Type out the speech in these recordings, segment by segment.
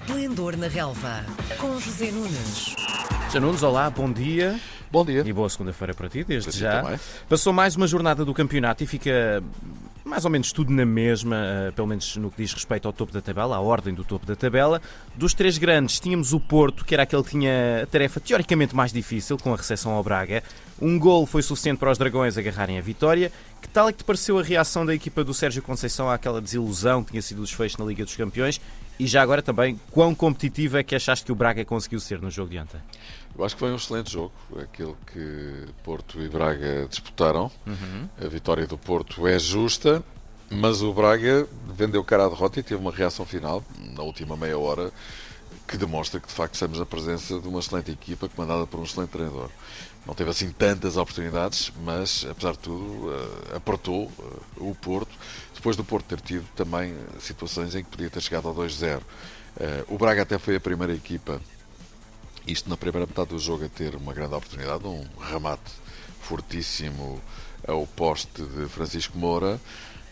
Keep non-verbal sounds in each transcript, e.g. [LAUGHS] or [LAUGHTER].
Esplendor na Relva, com José Nunes. José Nunes, olá, bom dia. Bom dia. E boa segunda-feira para ti, desde Para já. também. Passou mais uma jornada do campeonato e fica mais ou menos tudo na mesma, eh, pelo menos no que diz respeito ao topo da tabela, à ordem do topo da tabela. Dos três grandes, tínhamos o Porto, que era aquele que tinha a tarefa teoricamente mais difícil, com a recepção ao Braga. Um gol foi suficiente para os Dragões agarrarem a vitória. Que tal é que te pareceu a reação da equipa do Sérgio Conceição àquela desilusão que tinha sido o desfecho na Liga dos Campeões? E já agora também, quão competitivo é que achaste que o Braga conseguiu ser no jogo de ontem? Eu acho que foi um excelente jogo, aquele que Porto e Braga disputaram. A vitória do Porto é justa, mas o Braga vendeu cara à derrota e teve uma reação final, na última meia hora, que demonstra que de facto estamos na presença de uma excelente equipa comandada por um excelente treinador. Não teve assim tantas oportunidades, mas apesar de tudo, eh, apertou eh, o Porto, depois do Porto ter tido também eh, situações em que podia ter chegado ao 2-0. Eh, O Braga até foi a primeira equipa isto na primeira metade do jogo a ter uma grande oportunidade, um remate fortíssimo ao poste de Francisco Moura,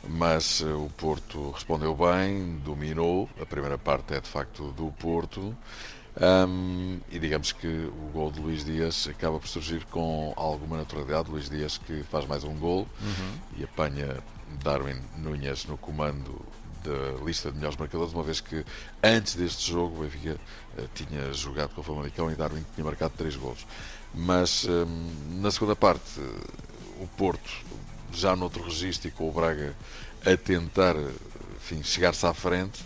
mas eh, o Porto respondeu bem, dominou. A primeira parte é de facto do Porto. Ahm, e digamos que o gol de Luís Dias acaba por surgir com alguma naturalidade. Luís Dias que faz mais um gol e apanha Darwin Núñez no comando da lista de melhores marcadores, uma vez que antes deste jogo o Benfica eh, tinha jogado com o Famalicão e Darwin tinha marcado três golos. Mas hum, na segunda parte, o Porto, já noutro registro e com o Braga a tentar enfim, chegar-se à frente,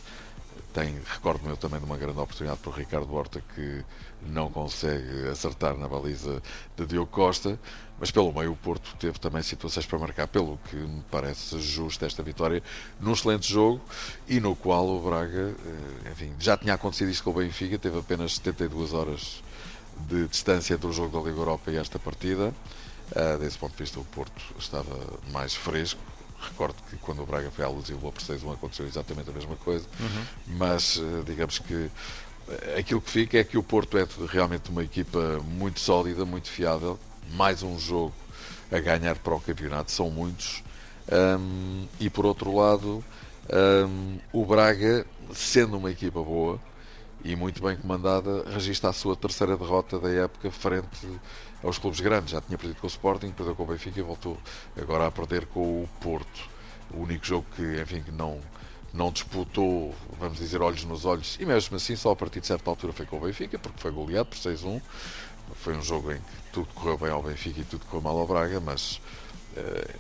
tem, recordo-me eu também de uma grande oportunidade para o Ricardo Horta que não consegue acertar na baliza de Diogo Costa, mas pelo meio o Porto teve também situações para marcar, pelo que me parece justa esta vitória, num excelente jogo e no qual o Braga, eh, enfim, já tinha acontecido isto com o Benfica, teve apenas 72 horas de distância entre o jogo da Liga Europa e esta partida. Ah, desse ponto de vista, o Porto estava mais fresco. Recordo que quando o Braga foi à luz e levou por 6-1 aconteceu exatamente a mesma coisa. Mas, eh, digamos que eh, aquilo que fica é que o Porto é realmente uma equipa muito sólida, muito fiável. Mais um jogo a ganhar para o campeonato, são muitos. Ahm, e por outro lado, ahm, o Braga, sendo uma equipa boa, e muito bem comandada, registra a sua terceira derrota da época frente aos clubes grandes. Já tinha perdido com o Sporting, perdeu com o Benfica e voltou agora a perder com o Porto. O único jogo que, enfim, que não, não disputou, vamos dizer, olhos nos olhos, e mesmo assim só a partir de certa altura foi com o Benfica, porque foi goleado por 6-1. Foi um jogo em que tudo correu bem ao Benfica e tudo correu mal ao Braga, mas eh,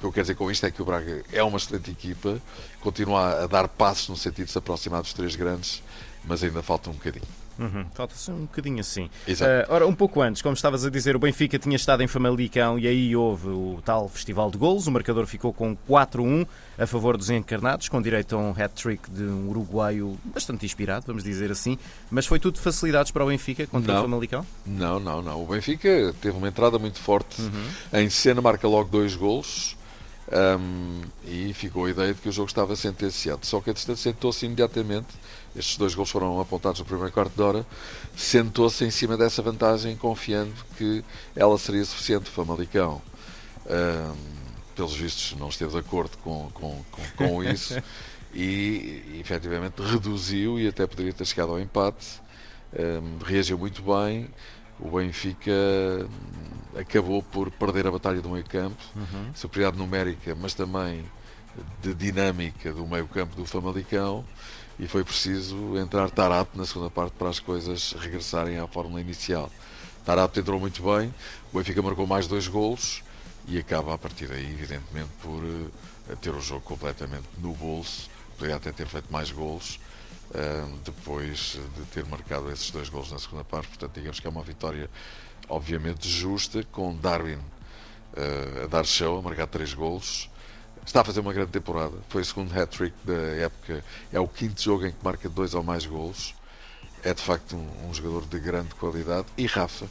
o que eu quero dizer com isto é que o Braga é uma excelente equipa, continua a dar passos no sentido de se aproximar dos três grandes, mas ainda falta um bocadinho. Uhum, Falta-se um bocadinho assim. Eh, ora, um pouco antes, como estavas a dizer, o Benfica tinha estado em Famalicão e aí houve o tal festival de golos. O marcador ficou com 4-1 a favor dos encarnados, com direito a um hat-trick de um uruguaio bastante inspirado, vamos dizer assim. Mas foi tudo facilidades para o Benfica contra o Não. Famalicão? Não, não, não. O Benfica teve uma entrada muito forte em cena, marca logo dois golos hum, e ficou a ideia de que o jogo estava sentenciado. Só que a distância sentou-se imediatamente. Estes dois golos foram apontados no primeiro quarto de hora. Sentou-se em cima dessa vantagem, confiando que ela seria suficiente. Famalicão, hum, pelos vistos, não esteve de acordo com, com, com, com [LAUGHS] isso e, e efetivamente reduziu e até poderia ter chegado ao empate. Hum, reagiu muito bem. O Benfica hum, acabou por perder a batalha do meio campo, superioridade numérica, mas também de dinâmica do meio campo do Famalicão e foi preciso entrar Tarap na segunda parte para as coisas regressarem à fórmula inicial. Tarap entrou muito bem, o Benfica marcou mais dois golos e acaba a partir daí, evidentemente, por eh, ter o jogo completamente no bolso. Poderia até ter feito mais golos depois de ter marcado esses dois golos na segunda parte. Portanto, digamos que é uma vitória, obviamente, justa, com Darwin eh, a dar show, a marcar três golos. Está a fazer uma grande temporada. Foi o segundo hat-trick da época. É o quinto jogo em que marca dois ou mais golos. É de facto um, um jogador de grande qualidade. E Rafa,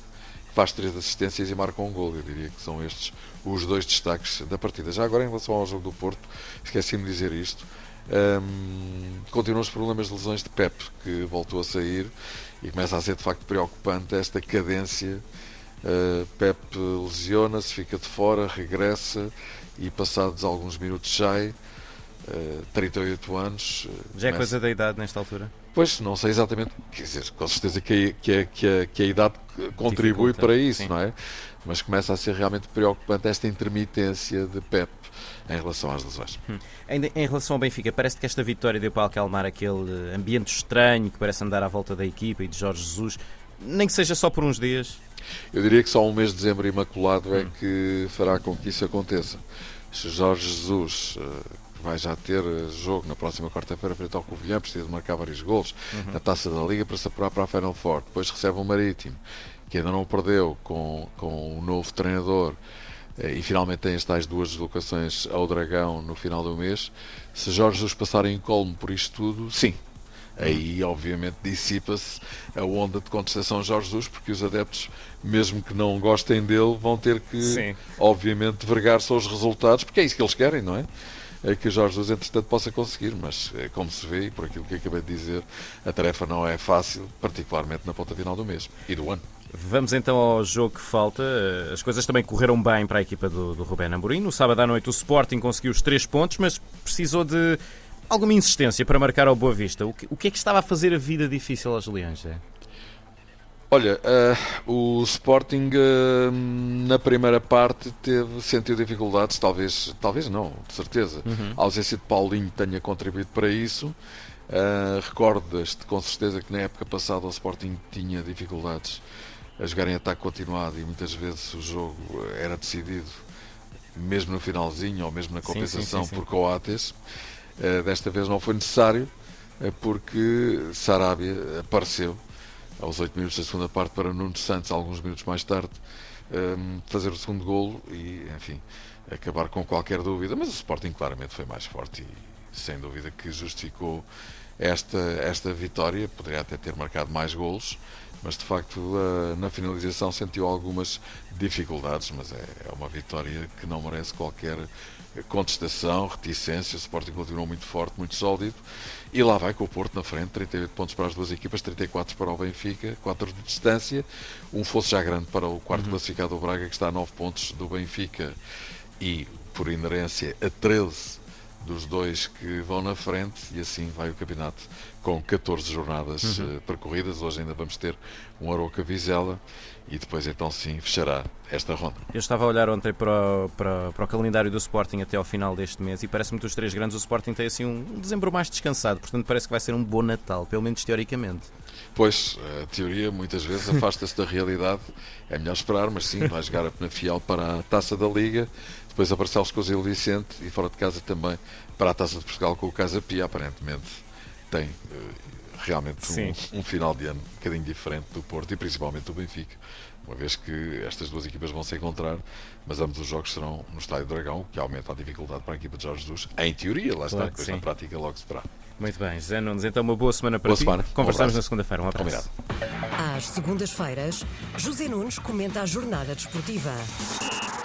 faz três assistências e marca um gol. Eu diria que são estes os dois destaques da partida. Já agora, em relação ao jogo do Porto, esqueci-me de dizer isto. Hum, continuam os problemas de lesões de Pep, que voltou a sair e começa a ser de facto preocupante esta cadência. Uh, Pep lesiona-se, fica de fora, regressa e passados alguns minutos sai. Uh, 38 anos. Já é começa- coisa da idade nesta altura? Pois, não sei exatamente, quer dizer, com certeza que a, que que que a idade contribui para isso, sim. não é? Mas começa a ser realmente preocupante esta intermitência de Pep em relação às lesões. Hum. Em, em, relação ao Benfica, parece que esta vitória deu para acalmar aquele ambiente estranho que parece andar à volta da equipa e de Jorge Jesus, nem que seja só por uns dias. Eu diria que só um mês de dezembro imaculado é hum. que fará com que isso aconteça. Se Jorge Jesus uh, vai já ter jogo na próxima quarta-feira frente ao Covilhã, precisa de marcar vários gols uhum. na Taça da Liga para se apurar para a Final Four. Depois recebe o Marítimo, que ainda não perdeu com, com o novo treinador eh, e finalmente tem as tais duas deslocações ao Dragão no final do mês. Se Jorge Jesus passar em colmo por isto tudo, sim. Aí, obviamente, dissipa-se a onda de contestação a Jorge Jesus, porque os adeptos, mesmo que não gostem dele, vão ter que, sim. obviamente, vergar-se aos resultados, porque é isso que eles querem, não é? É que Jorge Jesus, entretanto, possa conseguir, mas é como se vê, e por aquilo que acabei de dizer, a tarefa não é fácil, particularmente na ponta final do mês e do ano. Vamos então ao jogo que falta. As coisas também correram bem para a equipa do, do Rubén Amorim. No sábado à noite o Sporting conseguiu os três pontos, mas precisou de alguma insistência para marcar ao Boa Vista. O que, o que é que estava a fazer a vida difícil aos Leões? É? Olha, uh, o Sporting uh, na primeira parte teve sentiu dificuldades, talvez, talvez não, de certeza. Uhum. A ausência de Paulinho tenha contribuído para isso. Uh, Recordas-te com certeza que na época passada o Sporting tinha dificuldades a jogar em ataque continuado e muitas vezes o jogo era decidido mesmo no finalzinho ou mesmo na compensação sim, sim, sim, por coates. desta vez não foi necessário porque Sarabia apareceu aos 8 minutos da segunda parte para Nuno Santos, alguns minutos mais tarde, um, fazer o segundo golo e, enfim, acabar com qualquer dúvida. Mas o Sporting claramente foi mais forte e, sem dúvida, que justificou esta, esta vitória. Poderia até ter marcado mais golos, mas de facto uh, na finalização sentiu algumas dificuldades. Mas é, é uma vitória que não merece qualquer contestação, reticência. O Sporting continuou muito forte, muito sólido. E lá vai com o Porto na frente, 38 pontos para as duas equipas, 34 para o Benfica, 4 de distância. Um fosse já grande para o quarto uhum. classificado, o Braga, que está a 9 pontos do Benfica e, por inerência, a 13 dos dois que vão na frente e assim vai o campeonato com 14 jornadas uhum. uh, percorridas. Hoje ainda vamos ter um Aroca Vizela e depois então sim fechará esta ronda. Eu estava a olhar ontem para o, para, para o calendário do Sporting até ao final deste mês e parece-me que dos três grandes o Sporting tem assim um dezembro mais descansado, portanto parece que vai ser um bom Natal, pelo menos teoricamente. Pois, a teoria muitas vezes [LAUGHS] afasta-se da realidade, é melhor esperar, mas sim, vai jogar a Penafiel para a Taça da Liga, depois a Barcelos com o Zil Vicente e fora de casa também para a Taça de Portugal com o Casa Pia, aparentemente tem uh, realmente um, um, final de ano um bocadinho diferente do Porto e principalmente do Benfica, uma vez que estas duas equipas vão se encontrar, mas ambos os jogos serão no Estádio Dragão, que aumenta a dificuldade para a equipa de Jorge Jesus, em teoria, lá está, depois na prática logo se verá. Muito bem, José Nunes, então uma boa semana para boa ti. Semana. Conversamos um na segunda-feira. Um abraço. Às segundas-feiras, José Nunes comenta a jornada desportiva.